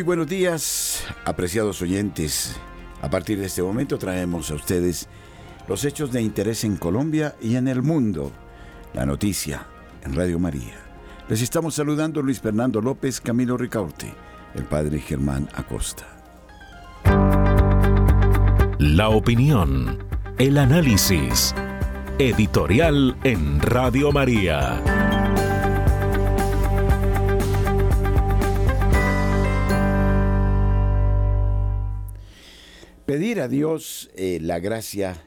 Muy buenos días, apreciados oyentes. A partir de este momento traemos a ustedes los hechos de interés en Colombia y en el mundo. La noticia en Radio María. Les estamos saludando Luis Fernando López, Camilo Ricaurte, el padre Germán Acosta. La opinión, el análisis. Editorial en Radio María. Pedir a Dios eh, la gracia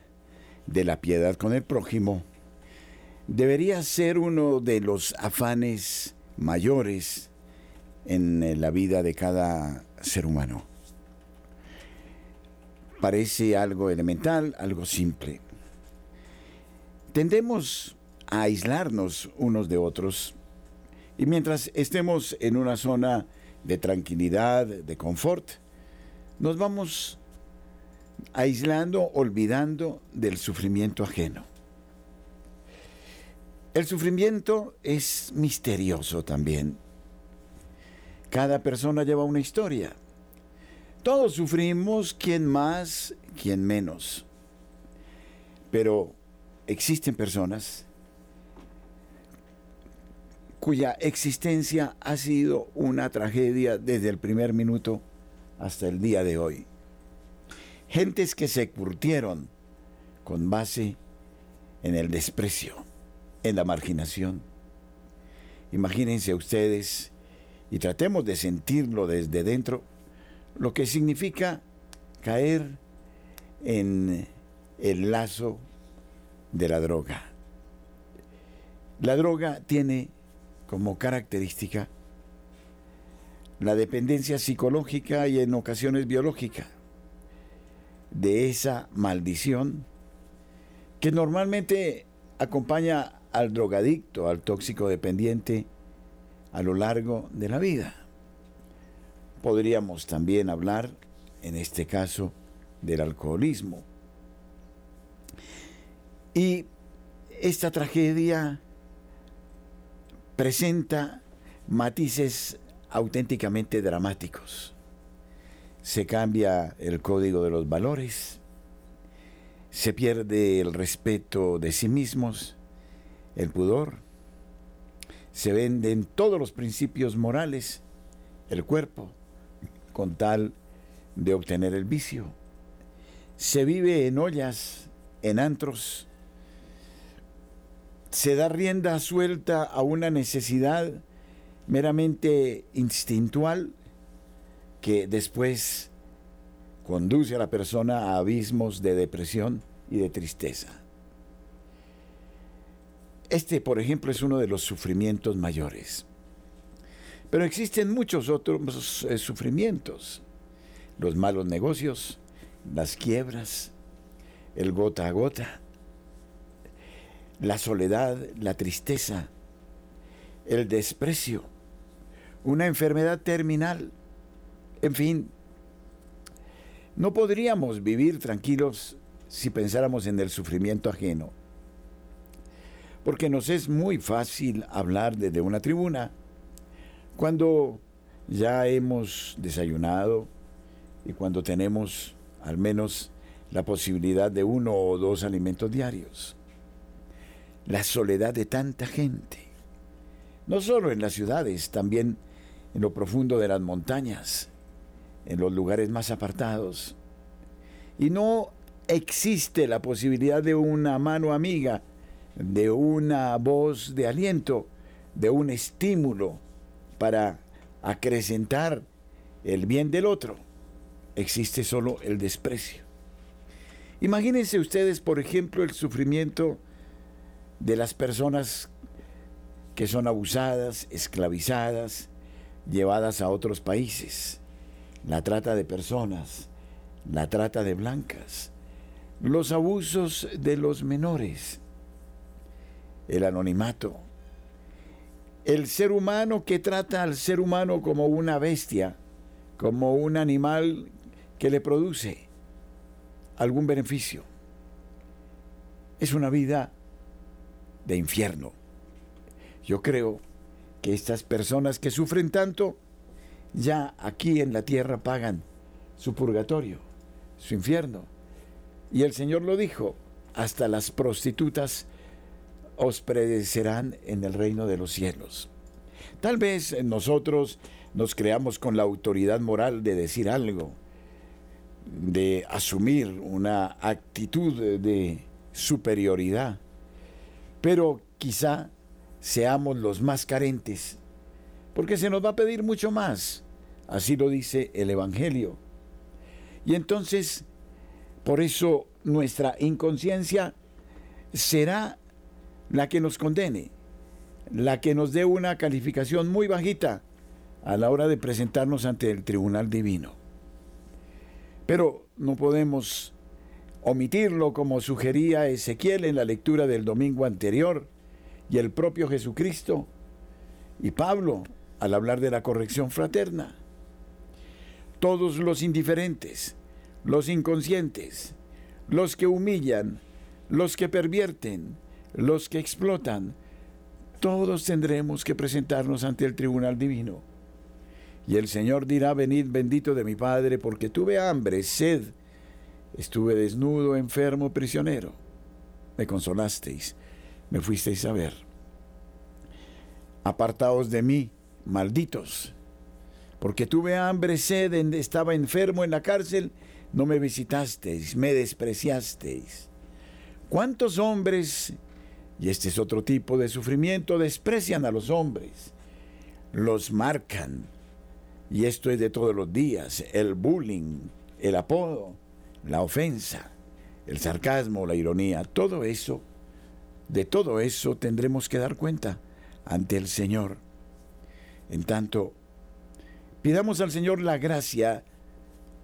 de la piedad con el prójimo debería ser uno de los afanes mayores en eh, la vida de cada ser humano. Parece algo elemental, algo simple. Tendemos a aislarnos unos de otros y mientras estemos en una zona de tranquilidad, de confort, nos vamos aislando, olvidando del sufrimiento ajeno. El sufrimiento es misterioso también. Cada persona lleva una historia. Todos sufrimos, quien más, quien menos. Pero existen personas cuya existencia ha sido una tragedia desde el primer minuto hasta el día de hoy. Gentes que se curtieron con base en el desprecio, en la marginación. Imagínense ustedes, y tratemos de sentirlo desde dentro, lo que significa caer en el lazo de la droga. La droga tiene como característica la dependencia psicológica y en ocasiones biológica de esa maldición que normalmente acompaña al drogadicto, al tóxico dependiente a lo largo de la vida. Podríamos también hablar, en este caso, del alcoholismo. Y esta tragedia presenta matices auténticamente dramáticos se cambia el código de los valores, se pierde el respeto de sí mismos, el pudor, se venden todos los principios morales, el cuerpo, con tal de obtener el vicio. Se vive en ollas, en antros, se da rienda suelta a una necesidad meramente instintual que después conduce a la persona a abismos de depresión y de tristeza. Este, por ejemplo, es uno de los sufrimientos mayores. Pero existen muchos otros eh, sufrimientos. Los malos negocios, las quiebras, el gota a gota, la soledad, la tristeza, el desprecio, una enfermedad terminal, en fin, no podríamos vivir tranquilos si pensáramos en el sufrimiento ajeno. Porque nos es muy fácil hablar desde una tribuna cuando ya hemos desayunado y cuando tenemos al menos la posibilidad de uno o dos alimentos diarios. La soledad de tanta gente, no solo en las ciudades, también en lo profundo de las montañas, en los lugares más apartados. Y no existe la posibilidad de una mano amiga, de una voz de aliento, de un estímulo para acrecentar el bien del otro. Existe solo el desprecio. Imagínense ustedes, por ejemplo, el sufrimiento de las personas que son abusadas, esclavizadas, llevadas a otros países la trata de personas, la trata de blancas, los abusos de los menores, el anonimato, el ser humano que trata al ser humano como una bestia, como un animal que le produce algún beneficio. Es una vida de infierno. Yo creo que estas personas que sufren tanto ya aquí en la tierra pagan su purgatorio, su infierno. Y el Señor lo dijo, hasta las prostitutas os predecerán en el reino de los cielos. Tal vez nosotros nos creamos con la autoridad moral de decir algo, de asumir una actitud de superioridad, pero quizá seamos los más carentes, porque se nos va a pedir mucho más, así lo dice el Evangelio. Y entonces, por eso nuestra inconsciencia será la que nos condene, la que nos dé una calificación muy bajita a la hora de presentarnos ante el tribunal divino. Pero no podemos omitirlo como sugería Ezequiel en la lectura del domingo anterior y el propio Jesucristo y Pablo al hablar de la corrección fraterna. Todos los indiferentes, los inconscientes, los que humillan, los que pervierten, los que explotan, todos tendremos que presentarnos ante el tribunal divino. Y el Señor dirá, venid bendito de mi Padre, porque tuve hambre, sed, estuve desnudo, enfermo, prisionero. Me consolasteis, me fuisteis a ver. Apartaos de mí, malditos, porque tuve hambre, sed, estaba enfermo en la cárcel, no me visitasteis, me despreciasteis. ¿Cuántos hombres, y este es otro tipo de sufrimiento, desprecian a los hombres? Los marcan, y esto es de todos los días, el bullying, el apodo, la ofensa, el sarcasmo, la ironía, todo eso, de todo eso tendremos que dar cuenta ante el Señor. En tanto, pidamos al Señor la gracia,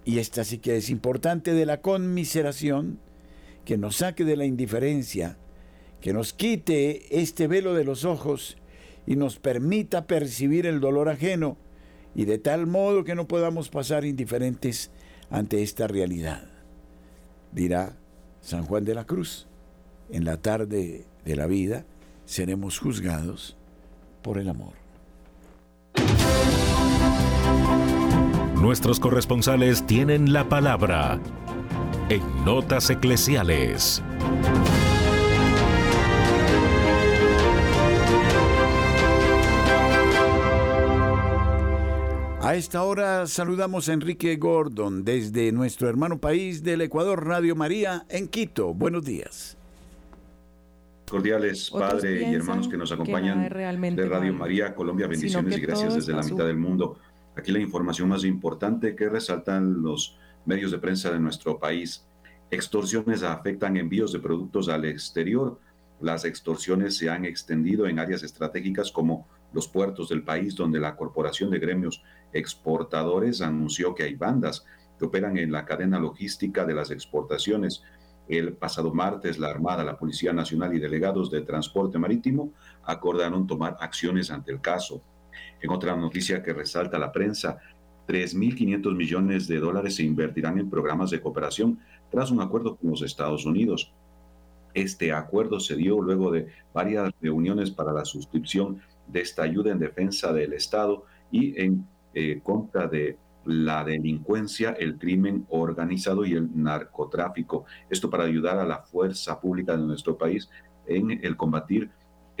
y esta sí que es importante, de la conmiseración, que nos saque de la indiferencia, que nos quite este velo de los ojos y nos permita percibir el dolor ajeno, y de tal modo que no podamos pasar indiferentes ante esta realidad. Dirá San Juan de la Cruz, en la tarde de la vida seremos juzgados por el amor. Nuestros corresponsales tienen la palabra en Notas Eclesiales. A esta hora saludamos a Enrique Gordon desde nuestro hermano país del Ecuador, Radio María, en Quito. Buenos días. Cordiales, Padre y hermanos que nos acompañan de Radio María, Colombia, bendiciones y gracias desde la mitad del mundo. Aquí la información más importante que resaltan los medios de prensa de nuestro país. Extorsiones afectan envíos de productos al exterior. Las extorsiones se han extendido en áreas estratégicas como los puertos del país, donde la Corporación de Gremios Exportadores anunció que hay bandas que operan en la cadena logística de las exportaciones. El pasado martes, la Armada, la Policía Nacional y delegados de Transporte Marítimo acordaron tomar acciones ante el caso. En otra noticia que resalta la prensa, 3.500 millones de dólares se invertirán en programas de cooperación tras un acuerdo con los Estados Unidos. Este acuerdo se dio luego de varias reuniones para la suscripción de esta ayuda en defensa del Estado y en eh, contra de la delincuencia, el crimen organizado y el narcotráfico. Esto para ayudar a la fuerza pública de nuestro país en el combatir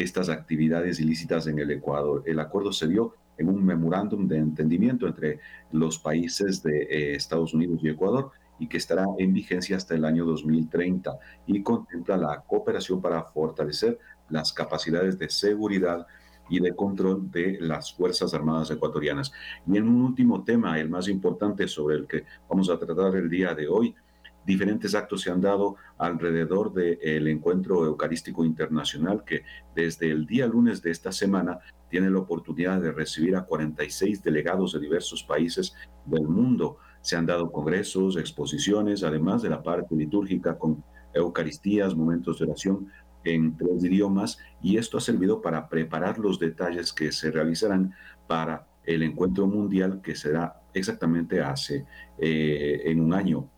estas actividades ilícitas en el Ecuador. El acuerdo se dio en un memorándum de entendimiento entre los países de eh, Estados Unidos y Ecuador y que estará en vigencia hasta el año 2030 y contempla la cooperación para fortalecer las capacidades de seguridad y de control de las Fuerzas Armadas ecuatorianas. Y en un último tema, el más importante sobre el que vamos a tratar el día de hoy, diferentes actos se han dado alrededor del encuentro eucarístico internacional que desde el día lunes de esta semana tiene la oportunidad de recibir a 46 delegados de diversos países del mundo. Se han dado congresos, exposiciones, además de la parte litúrgica con Eucaristías, momentos de oración en tres idiomas y esto ha servido para preparar los detalles que se realizarán para el encuentro mundial que será exactamente hace eh, en un año.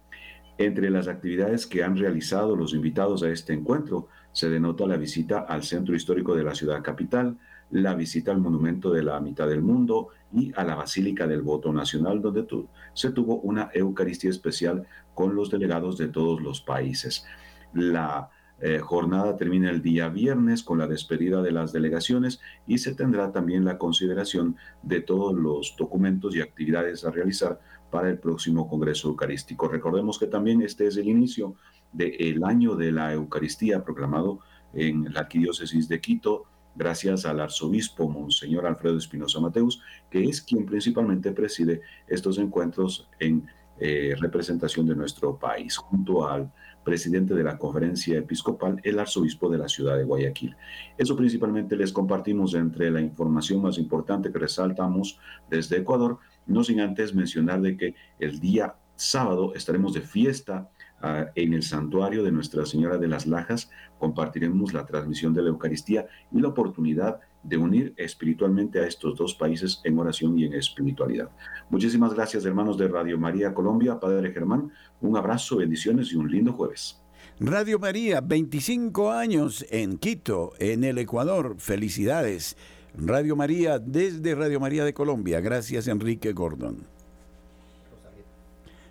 Entre las actividades que han realizado los invitados a este encuentro se denota la visita al centro histórico de la ciudad capital, la visita al monumento de la mitad del mundo y a la Basílica del Voto Nacional, donde se tuvo una Eucaristía especial con los delegados de todos los países. La eh, jornada termina el día viernes con la despedida de las delegaciones y se tendrá también la consideración de todos los documentos y actividades a realizar para el próximo Congreso Eucarístico. Recordemos que también este es el inicio del año de la Eucaristía proclamado en la Arquidiócesis de Quito, gracias al arzobispo Monseñor Alfredo Espinosa Mateus, que es quien principalmente preside estos encuentros en eh, representación de nuestro país, junto al presidente de la conferencia episcopal, el arzobispo de la ciudad de Guayaquil. Eso principalmente les compartimos entre la información más importante que resaltamos desde Ecuador, no sin antes mencionar de que el día sábado estaremos de fiesta ah, en el santuario de Nuestra Señora de las Lajas. Compartiremos la transmisión de la Eucaristía y la oportunidad de unir espiritualmente a estos dos países en oración y en espiritualidad. Muchísimas gracias, hermanos de Radio María Colombia, Padre Germán. Un abrazo, bendiciones y un lindo jueves. Radio María, 25 años en Quito, en el Ecuador. Felicidades. Radio María desde Radio María de Colombia. Gracias Enrique Gordon.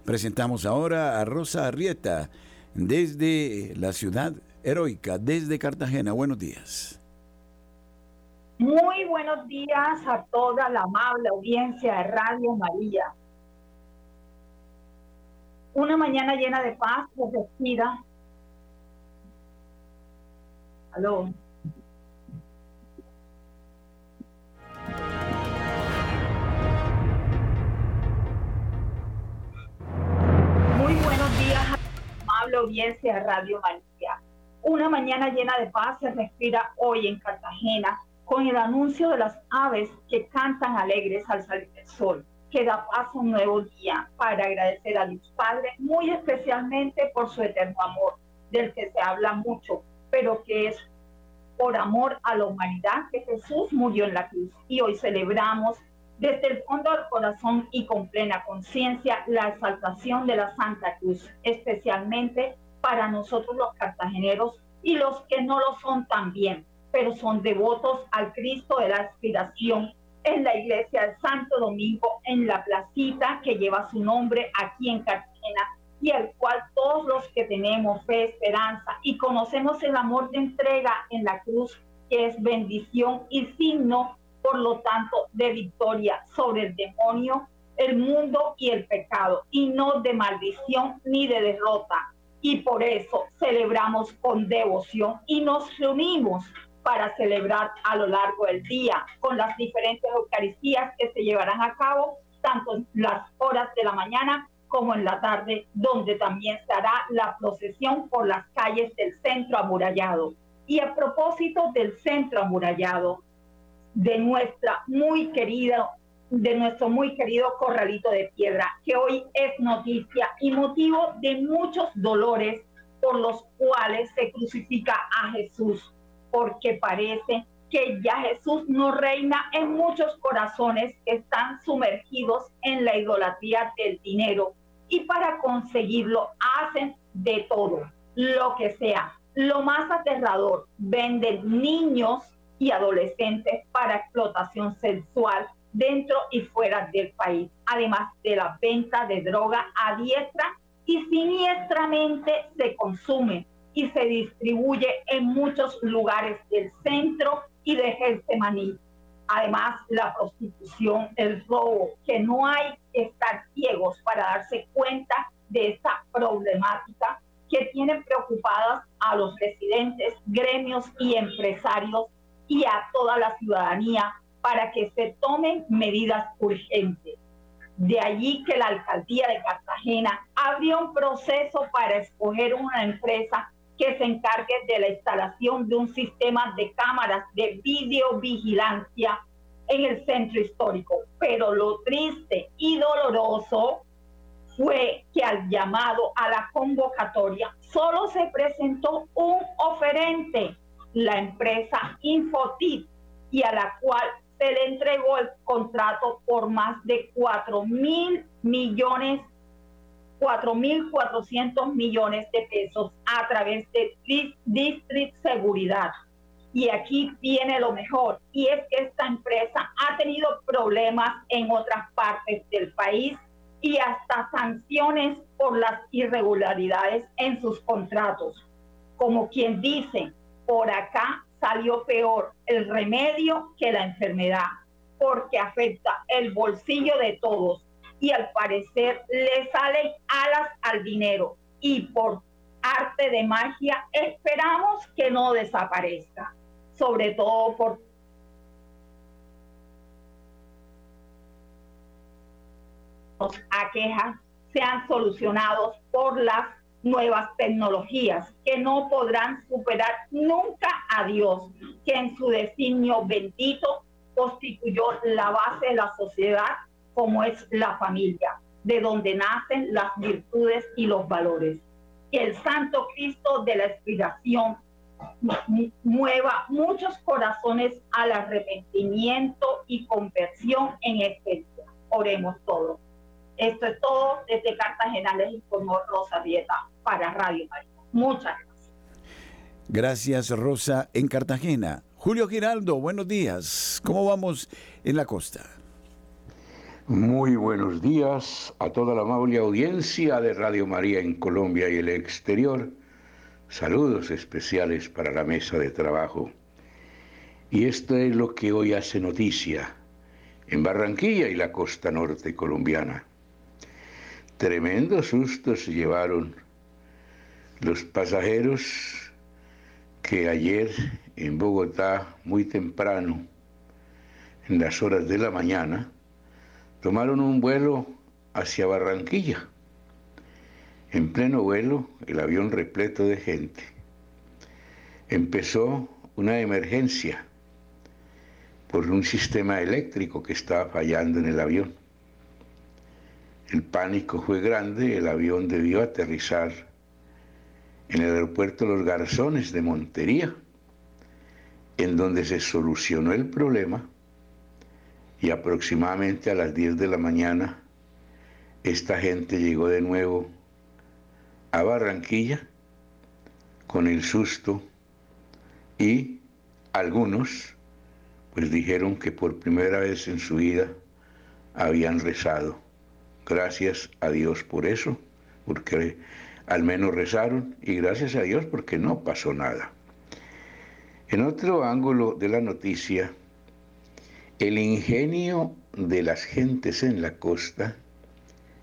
Presentamos ahora a Rosa Arrieta desde la ciudad heroica, desde Cartagena. Buenos días. Muy buenos días a toda la amable audiencia de Radio María. Una mañana llena de paz, respira. Aló. Amable audiencia de Radio María. Una mañana llena de paz se respira hoy en Cartagena con el anuncio de las aves que cantan alegres al salir del sol, que da paso a un nuevo día para agradecer a Dios Padre, muy especialmente por su eterno amor, del que se habla mucho, pero que es por amor a la humanidad que Jesús murió en la cruz. Y hoy celebramos desde el fondo del corazón y con plena conciencia la exaltación de la Santa Cruz, especialmente para nosotros los cartageneros y los que no lo son también, pero son devotos al Cristo de la aspiración en la iglesia del Santo Domingo, en la placita que lleva su nombre aquí en Cartagena y al cual todos los que tenemos fe, esperanza y conocemos el amor de entrega en la cruz, que es bendición y signo por lo tanto, de victoria sobre el demonio, el mundo y el pecado, y no de maldición ni de derrota. Y por eso celebramos con devoción y nos reunimos para celebrar a lo largo del día con las diferentes Eucaristías que se llevarán a cabo, tanto en las horas de la mañana como en la tarde, donde también se hará la procesión por las calles del centro amurallado. Y a propósito del centro amurallado, de nuestra muy querida, de nuestro muy querido corralito de piedra, que hoy es noticia y motivo de muchos dolores por los cuales se crucifica a Jesús, porque parece que ya Jesús no reina en muchos corazones que están sumergidos en la idolatría del dinero y para conseguirlo hacen de todo, lo que sea. Lo más aterrador, venden niños y adolescentes para explotación sexual dentro y fuera del país, además de la venta de droga a diestra y siniestramente se consume y se distribuye en muchos lugares del centro y de Getsemaní. Además, la prostitución, el robo, que no hay que estar ciegos para darse cuenta de esta problemática que tiene preocupadas a los residentes, gremios y empresarios y a toda la ciudadanía para que se tomen medidas urgentes. De allí que la alcaldía de Cartagena abrió un proceso para escoger una empresa que se encargue de la instalación de un sistema de cámaras de videovigilancia en el centro histórico. Pero lo triste y doloroso fue que al llamado a la convocatoria solo se presentó un oferente la empresa Infotip y a la cual se le entregó el contrato por más de 4 mil millones, 4 mil 400 millones de pesos a través de District Seguridad. Y aquí viene lo mejor, y es que esta empresa ha tenido problemas en otras partes del país y hasta sanciones por las irregularidades en sus contratos. Como quien dice, por acá salió peor. El remedio que la enfermedad, porque afecta el bolsillo de todos y al parecer le salen alas al dinero. Y por arte de magia esperamos que no desaparezca, sobre todo por aquejas sean solucionados por las nuevas tecnologías que no podrán superar nunca a Dios, que en su designio bendito constituyó la base de la sociedad como es la familia, de donde nacen las virtudes y los valores. Que el Santo Cristo de la expiración mueva muchos corazones al arrepentimiento y conversión en día. Oremos todos. Esto es todo desde Cartagena, les informó Rosa Vieta para Radio María. Muchas gracias. Gracias, Rosa, en Cartagena. Julio Giraldo, buenos días. ¿Cómo vamos en la costa? Muy buenos días a toda la amable audiencia de Radio María en Colombia y el exterior. Saludos especiales para la mesa de trabajo. Y esto es lo que hoy hace noticia en Barranquilla y la costa norte colombiana. Tremendo susto se llevaron los pasajeros que ayer en Bogotá, muy temprano, en las horas de la mañana, tomaron un vuelo hacia Barranquilla. En pleno vuelo, el avión repleto de gente. Empezó una emergencia por un sistema eléctrico que estaba fallando en el avión. El pánico fue grande, el avión debió aterrizar en el aeropuerto Los Garzones de Montería, en donde se solucionó el problema y aproximadamente a las 10 de la mañana esta gente llegó de nuevo a Barranquilla con el susto y algunos pues dijeron que por primera vez en su vida habían rezado. Gracias a Dios por eso, porque al menos rezaron y gracias a Dios porque no pasó nada. En otro ángulo de la noticia, el ingenio de las gentes en la costa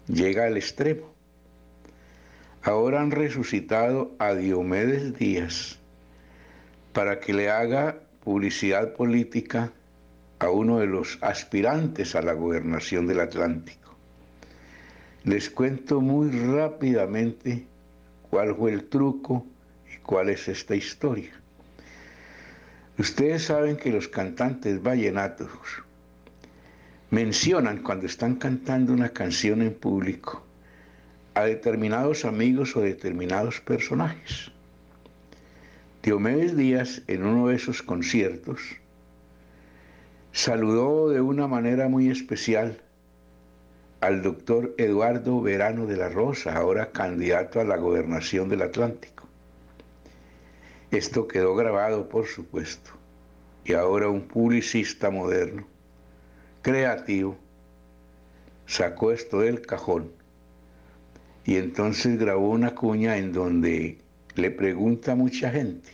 llega al extremo. Ahora han resucitado a Diomedes Díaz para que le haga publicidad política a uno de los aspirantes a la gobernación del Atlántico. Les cuento muy rápidamente cuál fue el truco y cuál es esta historia. Ustedes saben que los cantantes vallenatos mencionan cuando están cantando una canción en público a determinados amigos o determinados personajes. Diomedes Díaz, en uno de esos conciertos, saludó de una manera muy especial al doctor Eduardo Verano de la Rosa, ahora candidato a la gobernación del Atlántico. Esto quedó grabado, por supuesto, y ahora un publicista moderno, creativo, sacó esto del cajón y entonces grabó una cuña en donde le pregunta a mucha gente,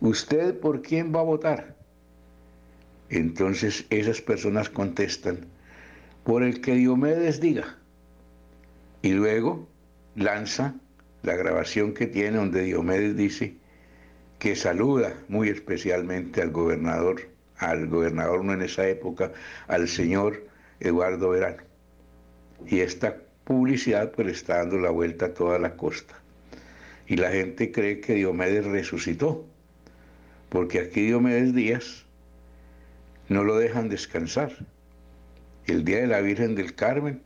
¿usted por quién va a votar? Entonces esas personas contestan, por el que Diomedes diga. Y luego lanza la grabación que tiene donde Diomedes dice que saluda muy especialmente al gobernador, al gobernador no en esa época, al señor Eduardo Verano. Y esta publicidad pues está dando la vuelta a toda la costa. Y la gente cree que Diomedes resucitó, porque aquí Diomedes Díaz no lo dejan descansar el día de la Virgen del Carmen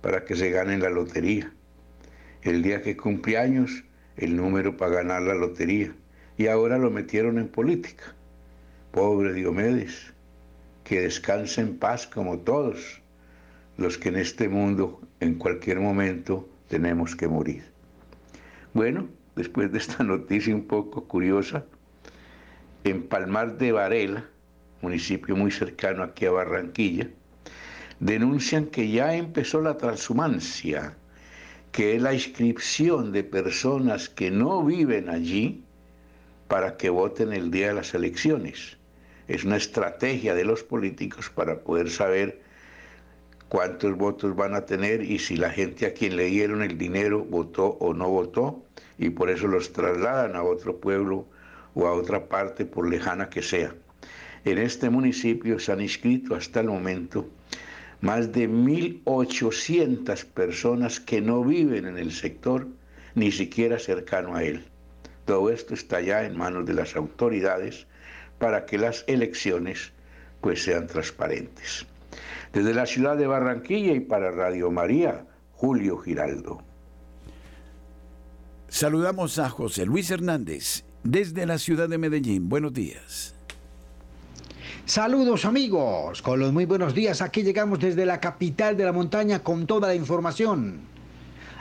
para que se gane la lotería. El día que cumple años, el número para ganar la lotería. Y ahora lo metieron en política. Pobre Diomedes, que descanse en paz como todos los que en este mundo en cualquier momento tenemos que morir. Bueno, después de esta noticia un poco curiosa, en Palmar de Varela, municipio muy cercano aquí a Barranquilla, denuncian que ya empezó la transhumancia, que es la inscripción de personas que no viven allí para que voten el día de las elecciones. Es una estrategia de los políticos para poder saber cuántos votos van a tener y si la gente a quien le dieron el dinero votó o no votó y por eso los trasladan a otro pueblo o a otra parte por lejana que sea. En este municipio se han inscrito hasta el momento más de 1.800 personas que no viven en el sector, ni siquiera cercano a él. Todo esto está ya en manos de las autoridades para que las elecciones pues sean transparentes. Desde la ciudad de Barranquilla y para Radio María, Julio Giraldo. Saludamos a José Luis Hernández desde la ciudad de Medellín. Buenos días. Saludos amigos, con los muy buenos días. Aquí llegamos desde la capital de la montaña con toda la información.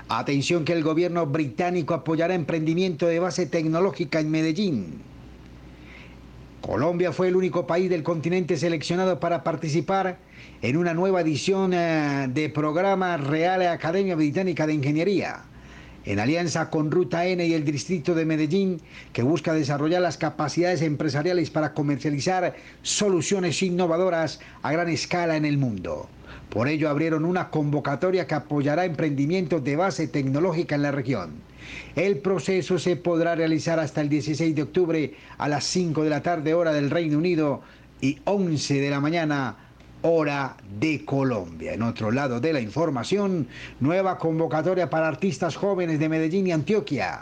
Atención que el gobierno británico apoyará emprendimiento de base tecnológica en Medellín. Colombia fue el único país del continente seleccionado para participar en una nueva edición eh, de programa Real Academia Británica de Ingeniería en alianza con Ruta N y el Distrito de Medellín, que busca desarrollar las capacidades empresariales para comercializar soluciones innovadoras a gran escala en el mundo. Por ello abrieron una convocatoria que apoyará emprendimientos de base tecnológica en la región. El proceso se podrá realizar hasta el 16 de octubre a las 5 de la tarde hora del Reino Unido y 11 de la mañana hora de Colombia. En otro lado de la información, nueva convocatoria para artistas jóvenes de Medellín y Antioquia.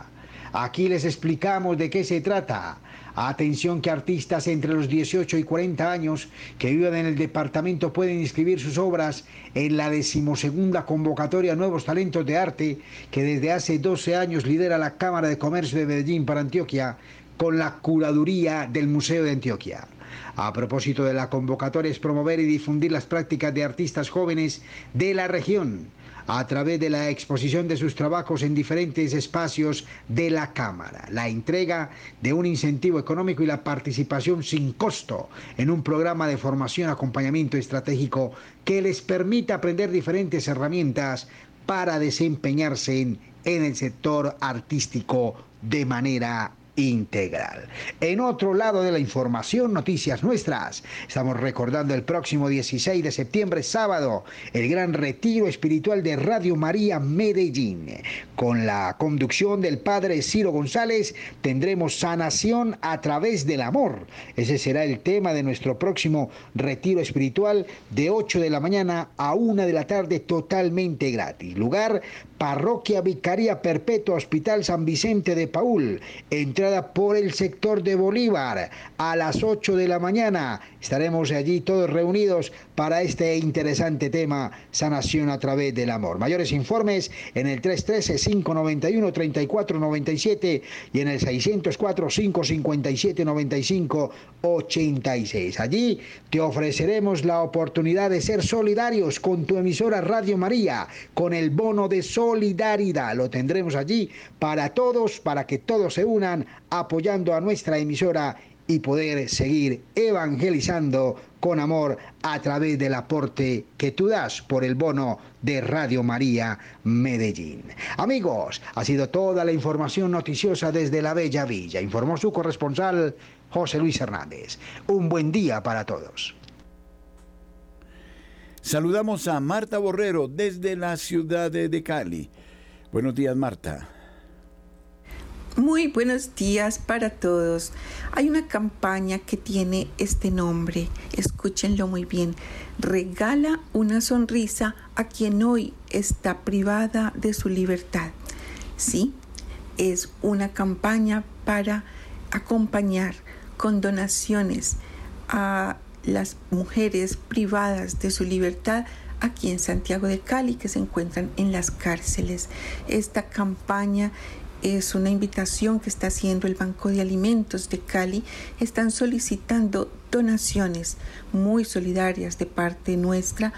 Aquí les explicamos de qué se trata. Atención que artistas entre los 18 y 40 años que viven en el departamento pueden inscribir sus obras en la decimosegunda convocatoria Nuevos Talentos de Arte que desde hace 12 años lidera la Cámara de Comercio de Medellín para Antioquia con la curaduría del Museo de Antioquia. A propósito de la convocatoria es promover y difundir las prácticas de artistas jóvenes de la región a través de la exposición de sus trabajos en diferentes espacios de la Cámara, la entrega de un incentivo económico y la participación sin costo en un programa de formación acompañamiento estratégico que les permita aprender diferentes herramientas para desempeñarse en, en el sector artístico de manera integral. En otro lado de la información, noticias nuestras. Estamos recordando el próximo 16 de septiembre, sábado, el gran retiro espiritual de Radio María Medellín. Con la conducción del padre Ciro González tendremos sanación a través del amor. Ese será el tema de nuestro próximo retiro espiritual de 8 de la mañana a 1 de la tarde totalmente gratis. Lugar Parroquia Vicaría Perpetua Hospital San Vicente de Paul, entrada por el sector de Bolívar a las 8 de la mañana. Estaremos allí todos reunidos para este interesante tema, sanación a través del amor. Mayores informes en el 313-591-3497 y en el 604-557-9586. Allí te ofreceremos la oportunidad de ser solidarios con tu emisora Radio María, con el bono de solidaridad. Lo tendremos allí para todos, para que todos se unan apoyando a nuestra emisora y poder seguir evangelizando con amor a través del aporte que tú das por el bono de Radio María Medellín. Amigos, ha sido toda la información noticiosa desde la Bella Villa, informó su corresponsal José Luis Hernández. Un buen día para todos. Saludamos a Marta Borrero desde la ciudad de Cali. Buenos días, Marta. Muy buenos días para todos. Hay una campaña que tiene este nombre, escúchenlo muy bien. Regala una sonrisa a quien hoy está privada de su libertad. Sí, es una campaña para acompañar con donaciones a las mujeres privadas de su libertad aquí en Santiago de Cali que se encuentran en las cárceles. Esta campaña es una invitación que está haciendo el Banco de Alimentos de Cali. Están solicitando donaciones muy solidarias de parte nuestra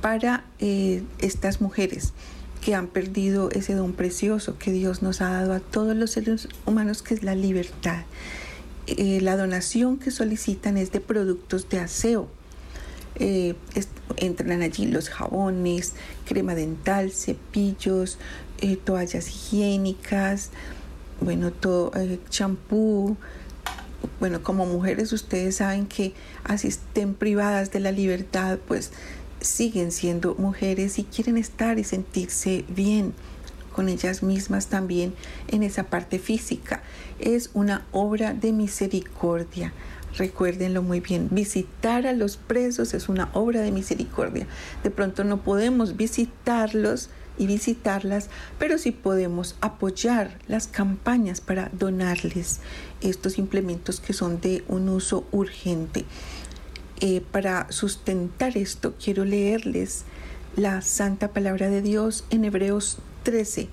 para eh, estas mujeres que han perdido ese don precioso que Dios nos ha dado a todos los seres humanos, que es la libertad. eh, la donación que solicitan es de productos de aseo. Eh, entran allí los jabones, crema dental, cepillos, eh, toallas higiénicas, bueno, todo, champú. Bueno, como mujeres ustedes saben que así estén privadas de la libertad, pues siguen siendo mujeres y quieren estar y sentirse bien con ellas mismas también en esa parte física. Es una obra de misericordia. Recuérdenlo muy bien, visitar a los presos es una obra de misericordia. De pronto no podemos visitarlos y visitarlas, pero sí podemos apoyar las campañas para donarles estos implementos que son de un uso urgente. Eh, para sustentar esto, quiero leerles la santa palabra de Dios en Hebreos 13,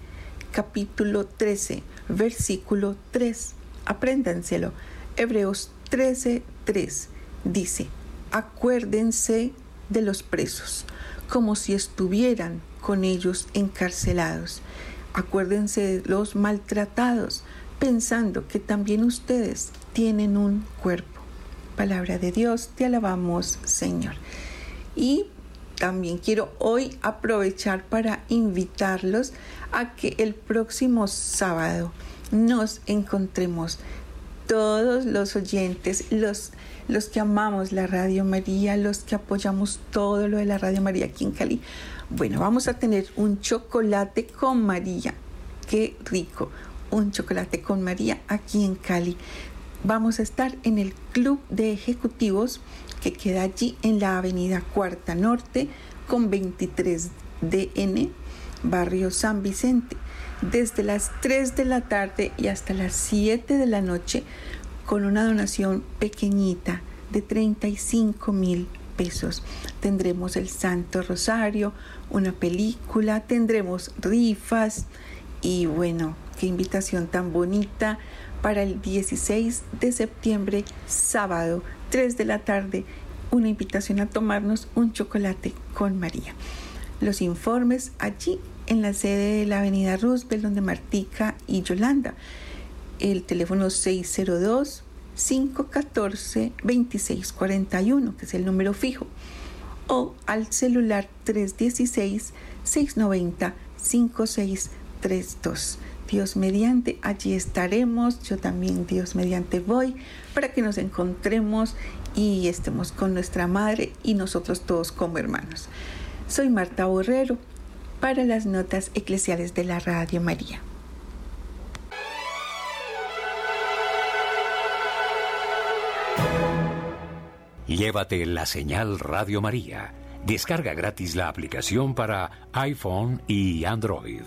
capítulo 13, versículo 3. Apréndanselo. Hebreos 13, 3 dice, acuérdense de los presos, como si estuvieran con ellos encarcelados. Acuérdense de los maltratados, pensando que también ustedes tienen un cuerpo. Palabra de Dios, te alabamos, Señor. Y también quiero hoy aprovechar para invitarlos a que el próximo sábado nos encontremos todos los oyentes, los, los que amamos la Radio María, los que apoyamos todo lo de la Radio María aquí en Cali. Bueno, vamos a tener un chocolate con María. Qué rico. Un chocolate con María aquí en Cali. Vamos a estar en el Club de Ejecutivos que queda allí en la avenida Cuarta Norte con 23 DN, barrio San Vicente, desde las 3 de la tarde y hasta las 7 de la noche con una donación pequeñita de 35 mil pesos. Tendremos el Santo Rosario, una película, tendremos rifas y bueno, qué invitación tan bonita para el 16 de septiembre, sábado 3 de la tarde, una invitación a tomarnos un chocolate con María. Los informes allí en la sede de la Avenida Roosevelt, donde Martica y Yolanda. El teléfono 602 514 2641, que es el número fijo, o al celular 316 690 5632. Dios mediante, allí estaremos. Yo también, Dios mediante, voy para que nos encontremos y estemos con nuestra madre y nosotros todos como hermanos. Soy Marta Borrero para las notas eclesiales de la Radio María. Llévate la señal Radio María. Descarga gratis la aplicación para iPhone y Android.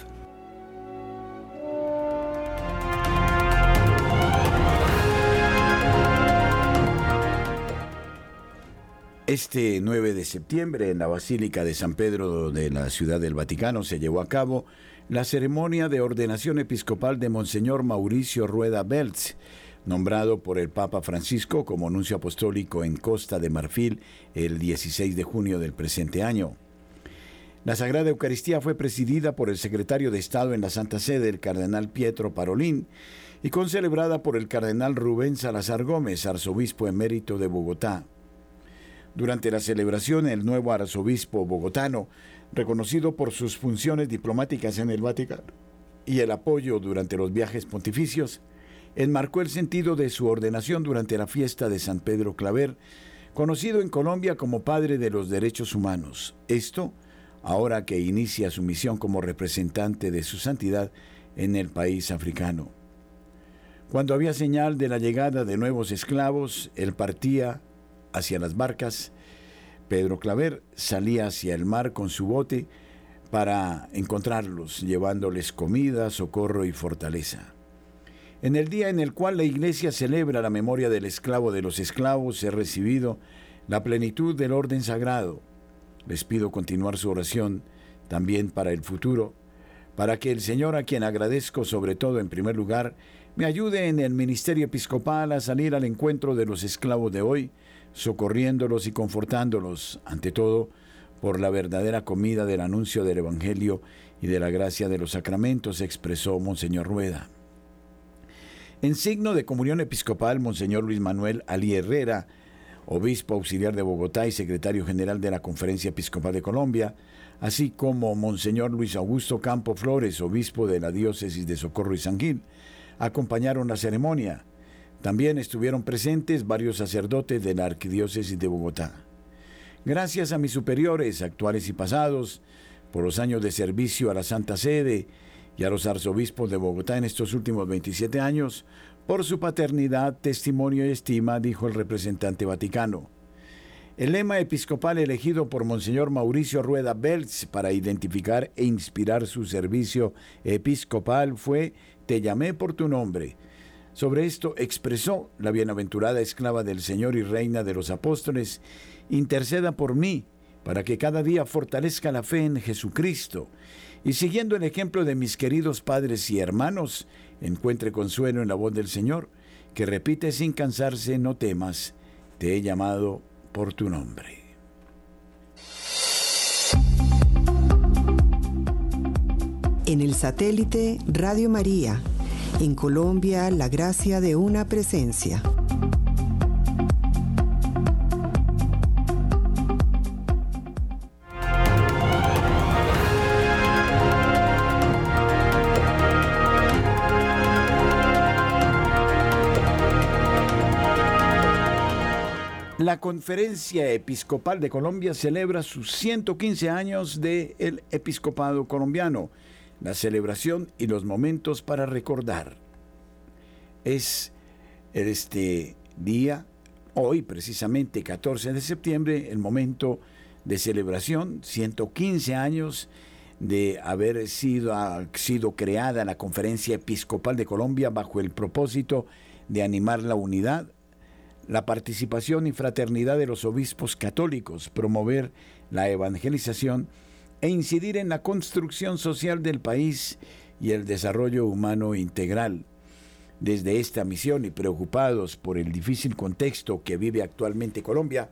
Este 9 de septiembre, en la Basílica de San Pedro de la Ciudad del Vaticano, se llevó a cabo la ceremonia de ordenación episcopal de Monseñor Mauricio Rueda Belz, nombrado por el Papa Francisco como nuncio apostólico en Costa de Marfil el 16 de junio del presente año. La Sagrada Eucaristía fue presidida por el secretario de Estado en la Santa Sede, el cardenal Pietro Parolín, y concelebrada por el cardenal Rubén Salazar Gómez, arzobispo emérito de Bogotá. Durante la celebración, el nuevo arzobispo bogotano, reconocido por sus funciones diplomáticas en el Vaticano y el apoyo durante los viajes pontificios, enmarcó el sentido de su ordenación durante la fiesta de San Pedro Claver, conocido en Colombia como Padre de los Derechos Humanos. Esto, ahora que inicia su misión como representante de su santidad en el país africano. Cuando había señal de la llegada de nuevos esclavos, él partía hacia las barcas, Pedro Claver salía hacia el mar con su bote para encontrarlos, llevándoles comida, socorro y fortaleza. En el día en el cual la Iglesia celebra la memoria del esclavo de los esclavos, he recibido la plenitud del orden sagrado. Les pido continuar su oración también para el futuro, para que el Señor, a quien agradezco sobre todo en primer lugar, me ayude en el ministerio episcopal a salir al encuentro de los esclavos de hoy, socorriéndolos y confortándolos, ante todo, por la verdadera comida del anuncio del Evangelio y de la gracia de los sacramentos, expresó Monseñor Rueda. En signo de comunión episcopal, Monseñor Luis Manuel Ali Herrera, obispo auxiliar de Bogotá y secretario general de la Conferencia Episcopal de Colombia, así como Monseñor Luis Augusto Campo Flores, obispo de la diócesis de Socorro y San Gil, acompañaron la ceremonia. También estuvieron presentes varios sacerdotes de la Arquidiócesis de Bogotá. Gracias a mis superiores, actuales y pasados, por los años de servicio a la Santa Sede y a los arzobispos de Bogotá en estos últimos 27 años, por su paternidad, testimonio y estima, dijo el representante vaticano. El lema episcopal elegido por Monseñor Mauricio Rueda Belts para identificar e inspirar su servicio episcopal fue Te llamé por tu nombre. Sobre esto expresó la bienaventurada esclava del Señor y reina de los apóstoles, interceda por mí, para que cada día fortalezca la fe en Jesucristo, y siguiendo el ejemplo de mis queridos padres y hermanos, encuentre consuelo en la voz del Señor, que repite sin cansarse, no temas, te he llamado por tu nombre. En el satélite Radio María, en Colombia, la gracia de una presencia. La Conferencia Episcopal de Colombia celebra sus 115 años del episcopado colombiano, la celebración y los momentos para recordar. Es este día, hoy precisamente 14 de septiembre, el momento de celebración, 115 años de haber sido, sido creada la Conferencia Episcopal de Colombia bajo el propósito de animar la unidad, la participación y fraternidad de los obispos católicos, promover la evangelización e incidir en la construcción social del país y el desarrollo humano integral. Desde esta misión y preocupados por el difícil contexto que vive actualmente Colombia,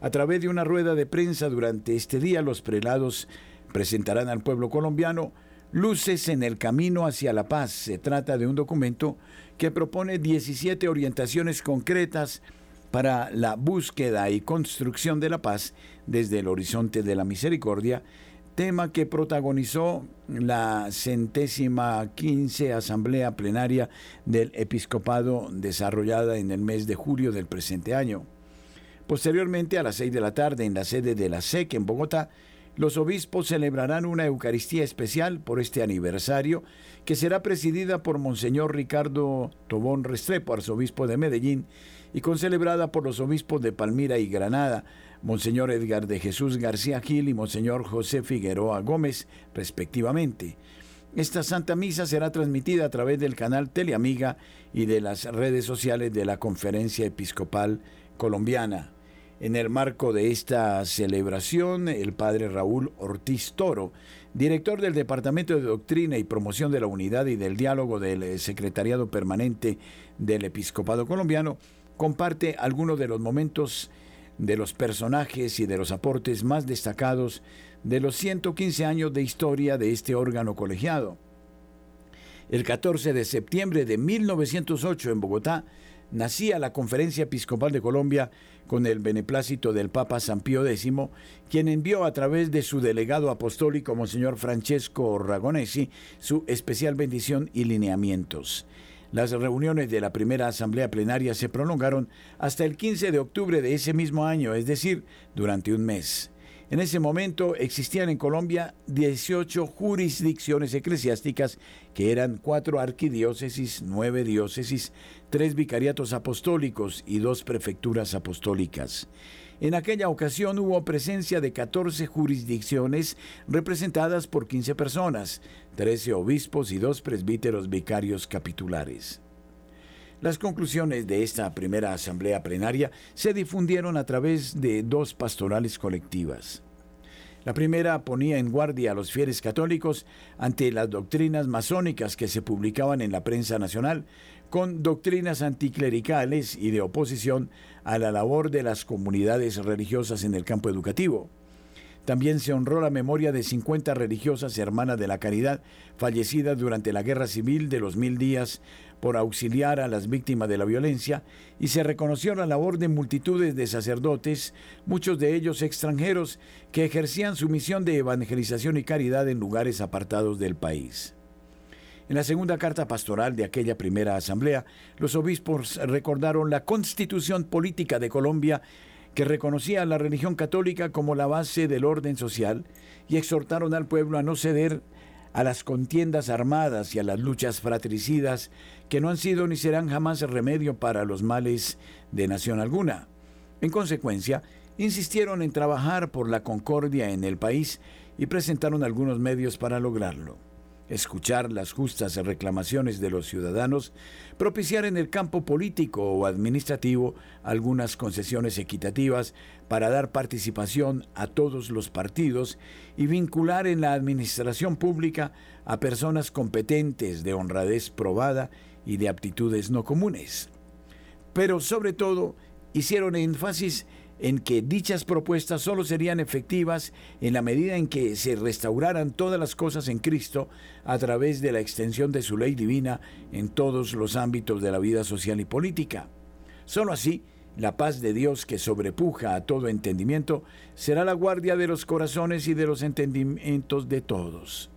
a través de una rueda de prensa durante este día los prelados presentarán al pueblo colombiano Luces en el Camino hacia la Paz. Se trata de un documento que propone 17 orientaciones concretas para la búsqueda y construcción de la paz desde el horizonte de la misericordia, tema que protagonizó la centésima quince Asamblea Plenaria del Episcopado desarrollada en el mes de julio del presente año. Posteriormente, a las seis de la tarde, en la sede de la SEC en Bogotá, los obispos celebrarán una Eucaristía especial por este aniversario que será presidida por Monseñor Ricardo Tobón Restrepo, arzobispo de Medellín, y concelebrada por los obispos de Palmira y Granada, Monseñor Edgar de Jesús García Gil y Monseñor José Figueroa Gómez, respectivamente. Esta Santa Misa será transmitida a través del canal Teleamiga y de las redes sociales de la Conferencia Episcopal Colombiana. En el marco de esta celebración, el padre Raúl Ortiz Toro, director del Departamento de Doctrina y Promoción de la Unidad y del Diálogo del Secretariado Permanente del Episcopado Colombiano, comparte algunos de los momentos de los personajes y de los aportes más destacados de los 115 años de historia de este órgano colegiado. El 14 de septiembre de 1908 en Bogotá nacía la Conferencia Episcopal de Colombia con el beneplácito del Papa San Pío X, quien envió a través de su delegado apostólico Monseñor Francesco Ragonesi su especial bendición y lineamientos. Las reuniones de la primera asamblea plenaria se prolongaron hasta el 15 de octubre de ese mismo año, es decir, durante un mes. En ese momento existían en Colombia 18 jurisdicciones eclesiásticas, que eran cuatro arquidiócesis, nueve diócesis, tres vicariatos apostólicos y dos prefecturas apostólicas. En aquella ocasión hubo presencia de 14 jurisdicciones representadas por 15 personas, 13 obispos y dos presbíteros vicarios capitulares. Las conclusiones de esta primera asamblea plenaria se difundieron a través de dos pastorales colectivas. La primera ponía en guardia a los fieles católicos ante las doctrinas masónicas que se publicaban en la prensa nacional, con doctrinas anticlericales y de oposición a la labor de las comunidades religiosas en el campo educativo. También se honró la memoria de 50 religiosas hermanas de la caridad fallecidas durante la Guerra Civil de los Mil Días por auxiliar a las víctimas de la violencia y se reconoció la labor de multitudes de sacerdotes, muchos de ellos extranjeros, que ejercían su misión de evangelización y caridad en lugares apartados del país. En la segunda carta pastoral de aquella primera asamblea, los obispos recordaron la constitución política de Colombia que reconocía a la religión católica como la base del orden social y exhortaron al pueblo a no ceder a las contiendas armadas y a las luchas fratricidas que no han sido ni serán jamás remedio para los males de nación alguna. En consecuencia, insistieron en trabajar por la concordia en el país y presentaron algunos medios para lograrlo escuchar las justas reclamaciones de los ciudadanos, propiciar en el campo político o administrativo algunas concesiones equitativas para dar participación a todos los partidos y vincular en la administración pública a personas competentes de honradez probada y de aptitudes no comunes. Pero sobre todo, hicieron énfasis en que dichas propuestas solo serían efectivas en la medida en que se restauraran todas las cosas en Cristo a través de la extensión de su ley divina en todos los ámbitos de la vida social y política. Solo así, la paz de Dios que sobrepuja a todo entendimiento será la guardia de los corazones y de los entendimientos de todos.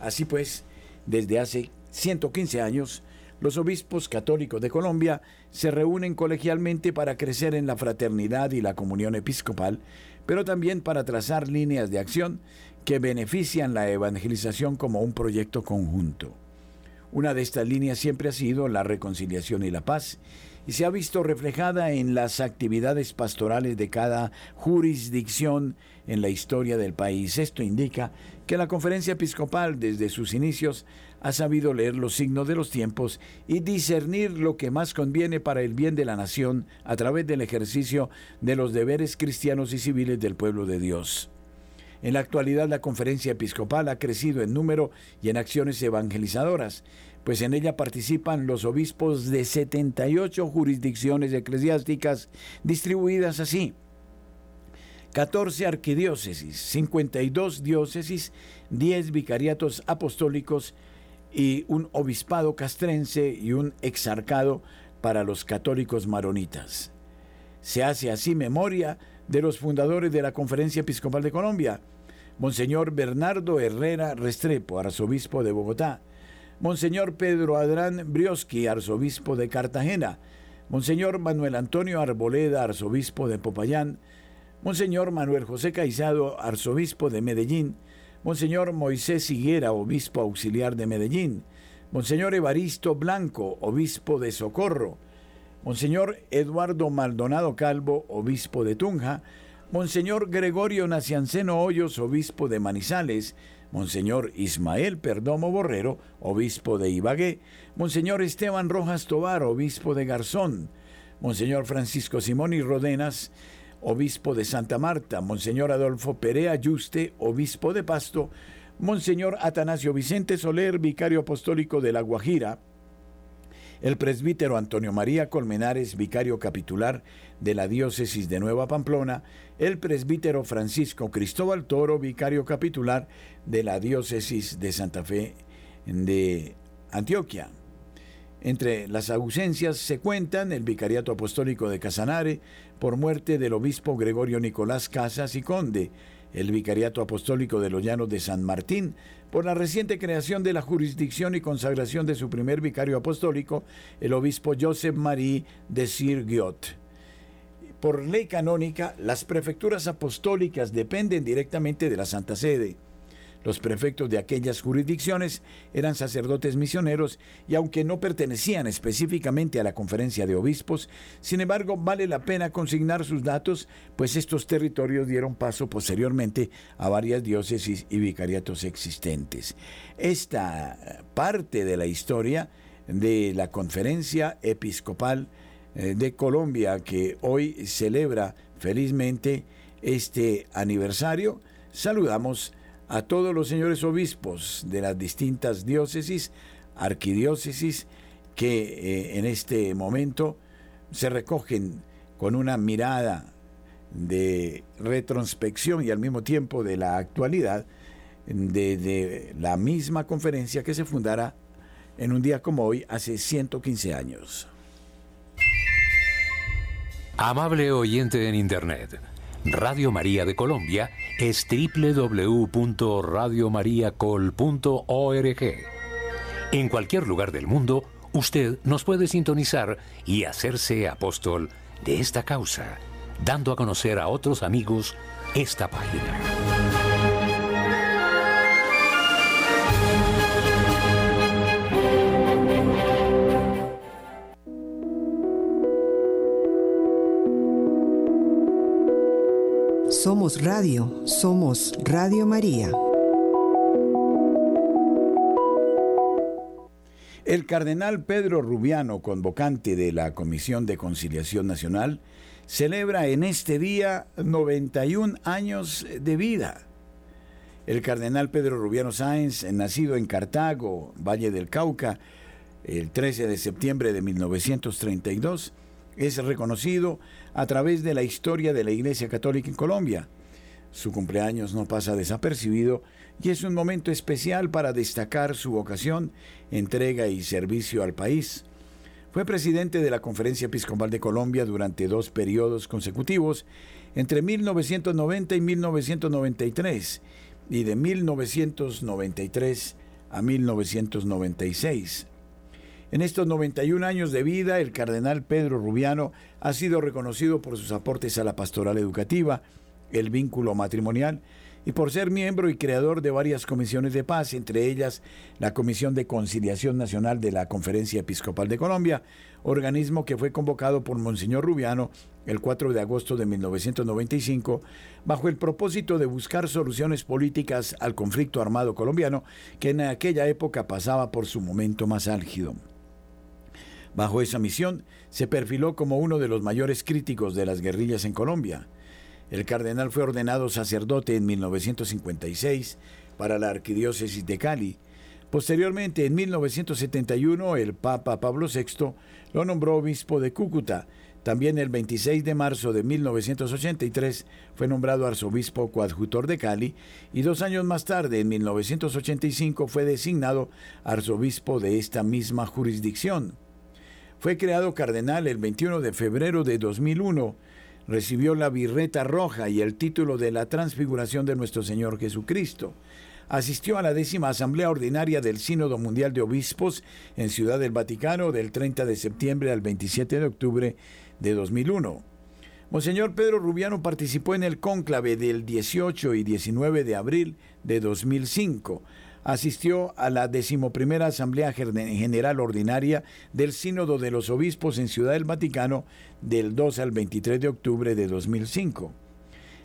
Así pues, desde hace 115 años, los obispos católicos de Colombia se reúnen colegialmente para crecer en la fraternidad y la comunión episcopal, pero también para trazar líneas de acción que benefician la evangelización como un proyecto conjunto. Una de estas líneas siempre ha sido la reconciliación y la paz, y se ha visto reflejada en las actividades pastorales de cada jurisdicción en la historia del país. Esto indica que la conferencia episcopal desde sus inicios ha sabido leer los signos de los tiempos y discernir lo que más conviene para el bien de la nación a través del ejercicio de los deberes cristianos y civiles del pueblo de Dios. En la actualidad la conferencia episcopal ha crecido en número y en acciones evangelizadoras, pues en ella participan los obispos de 78 jurisdicciones eclesiásticas distribuidas así. 14 arquidiócesis, 52 diócesis, 10 vicariatos apostólicos y un obispado castrense y un exarcado para los católicos maronitas. Se hace así memoria de los fundadores de la Conferencia Episcopal de Colombia, Monseñor Bernardo Herrera Restrepo, arzobispo de Bogotá, Monseñor Pedro Adrán Brioski, arzobispo de Cartagena, Monseñor Manuel Antonio Arboleda, arzobispo de Popayán, Monseñor Manuel José Caizado, arzobispo de Medellín, Monseñor Moisés Higuera, obispo auxiliar de Medellín, Monseñor Evaristo Blanco, obispo de Socorro, Monseñor Eduardo Maldonado Calvo, obispo de Tunja, Monseñor Gregorio Nacianceno Hoyos, obispo de Manizales, Monseñor Ismael Perdomo Borrero, obispo de Ibagué, Monseñor Esteban Rojas Tobar, obispo de Garzón, Monseñor Francisco Simón y Rodenas, obispo de Santa Marta, Monseñor Adolfo Perea Yuste, obispo de Pasto, Monseñor Atanasio Vicente Soler, vicario apostólico de La Guajira, el presbítero Antonio María Colmenares, vicario capitular de la diócesis de Nueva Pamplona, el presbítero Francisco Cristóbal Toro, vicario capitular de la diócesis de Santa Fe de Antioquia. Entre las ausencias se cuentan el Vicariato Apostólico de Casanare por muerte del obispo Gregorio Nicolás Casas y Conde, el Vicariato Apostólico de los Llanos de San Martín por la reciente creación de la jurisdicción y consagración de su primer vicario apostólico, el obispo Joseph Marie de Sir Giot. Por ley canónica, las prefecturas apostólicas dependen directamente de la Santa Sede. Los prefectos de aquellas jurisdicciones eran sacerdotes misioneros y aunque no pertenecían específicamente a la conferencia de obispos, sin embargo vale la pena consignar sus datos, pues estos territorios dieron paso posteriormente a varias diócesis y vicariatos existentes. Esta parte de la historia de la conferencia episcopal eh, de Colombia que hoy celebra felizmente este aniversario, saludamos a todos los señores obispos de las distintas diócesis, arquidiócesis, que eh, en este momento se recogen con una mirada de retrospección y al mismo tiempo de la actualidad de, la misma conferencia que se fundara en un día como hoy hace 115 años. Amable oyente en Internet, Radio María de Colombia es www.radiomariacol.org. En cualquier lugar del mundo, usted nos puede sintonizar y hacerse apóstol de esta causa, dando a conocer a otros amigos esta página. Radio, somos Radio María. El cardenal Pedro Rubiano, convocante de la Comisión de Conciliación Nacional, celebra en este día 91 años de vida. El cardenal Pedro Rubiano Sáenz, nacido en Cartago, Valle del Cauca, el 13 de septiembre de 1932, es reconocido a través de la historia de la Iglesia Católica en Colombia. Su cumpleaños no pasa desapercibido y es un momento especial para destacar su vocación, entrega y servicio al país. Fue presidente de la Conferencia Episcopal de Colombia durante dos periodos consecutivos, entre 1990 y 1993, y de 1993 a 1996. En estos 91 años de vida, el cardenal Pedro Rubiano ha sido reconocido por sus aportes a la pastoral educativa, el vínculo matrimonial y por ser miembro y creador de varias comisiones de paz, entre ellas la Comisión de Conciliación Nacional de la Conferencia Episcopal de Colombia, organismo que fue convocado por Monseñor Rubiano el 4 de agosto de 1995, bajo el propósito de buscar soluciones políticas al conflicto armado colombiano que en aquella época pasaba por su momento más álgido. Bajo esa misión, se perfiló como uno de los mayores críticos de las guerrillas en Colombia. El cardenal fue ordenado sacerdote en 1956 para la arquidiócesis de Cali. Posteriormente, en 1971, el Papa Pablo VI lo nombró obispo de Cúcuta. También el 26 de marzo de 1983 fue nombrado arzobispo coadjutor de Cali y dos años más tarde, en 1985, fue designado arzobispo de esta misma jurisdicción. Fue creado cardenal el 21 de febrero de 2001. Recibió la birreta roja y el título de la transfiguración de nuestro Señor Jesucristo. Asistió a la décima Asamblea Ordinaria del Sínodo Mundial de Obispos en Ciudad del Vaticano del 30 de septiembre al 27 de octubre de 2001. Monseñor Pedro Rubiano participó en el cónclave del 18 y 19 de abril de 2005 asistió a la decimoprimera Asamblea General Ordinaria del Sínodo de los Obispos en Ciudad del Vaticano del 2 al 23 de octubre de 2005.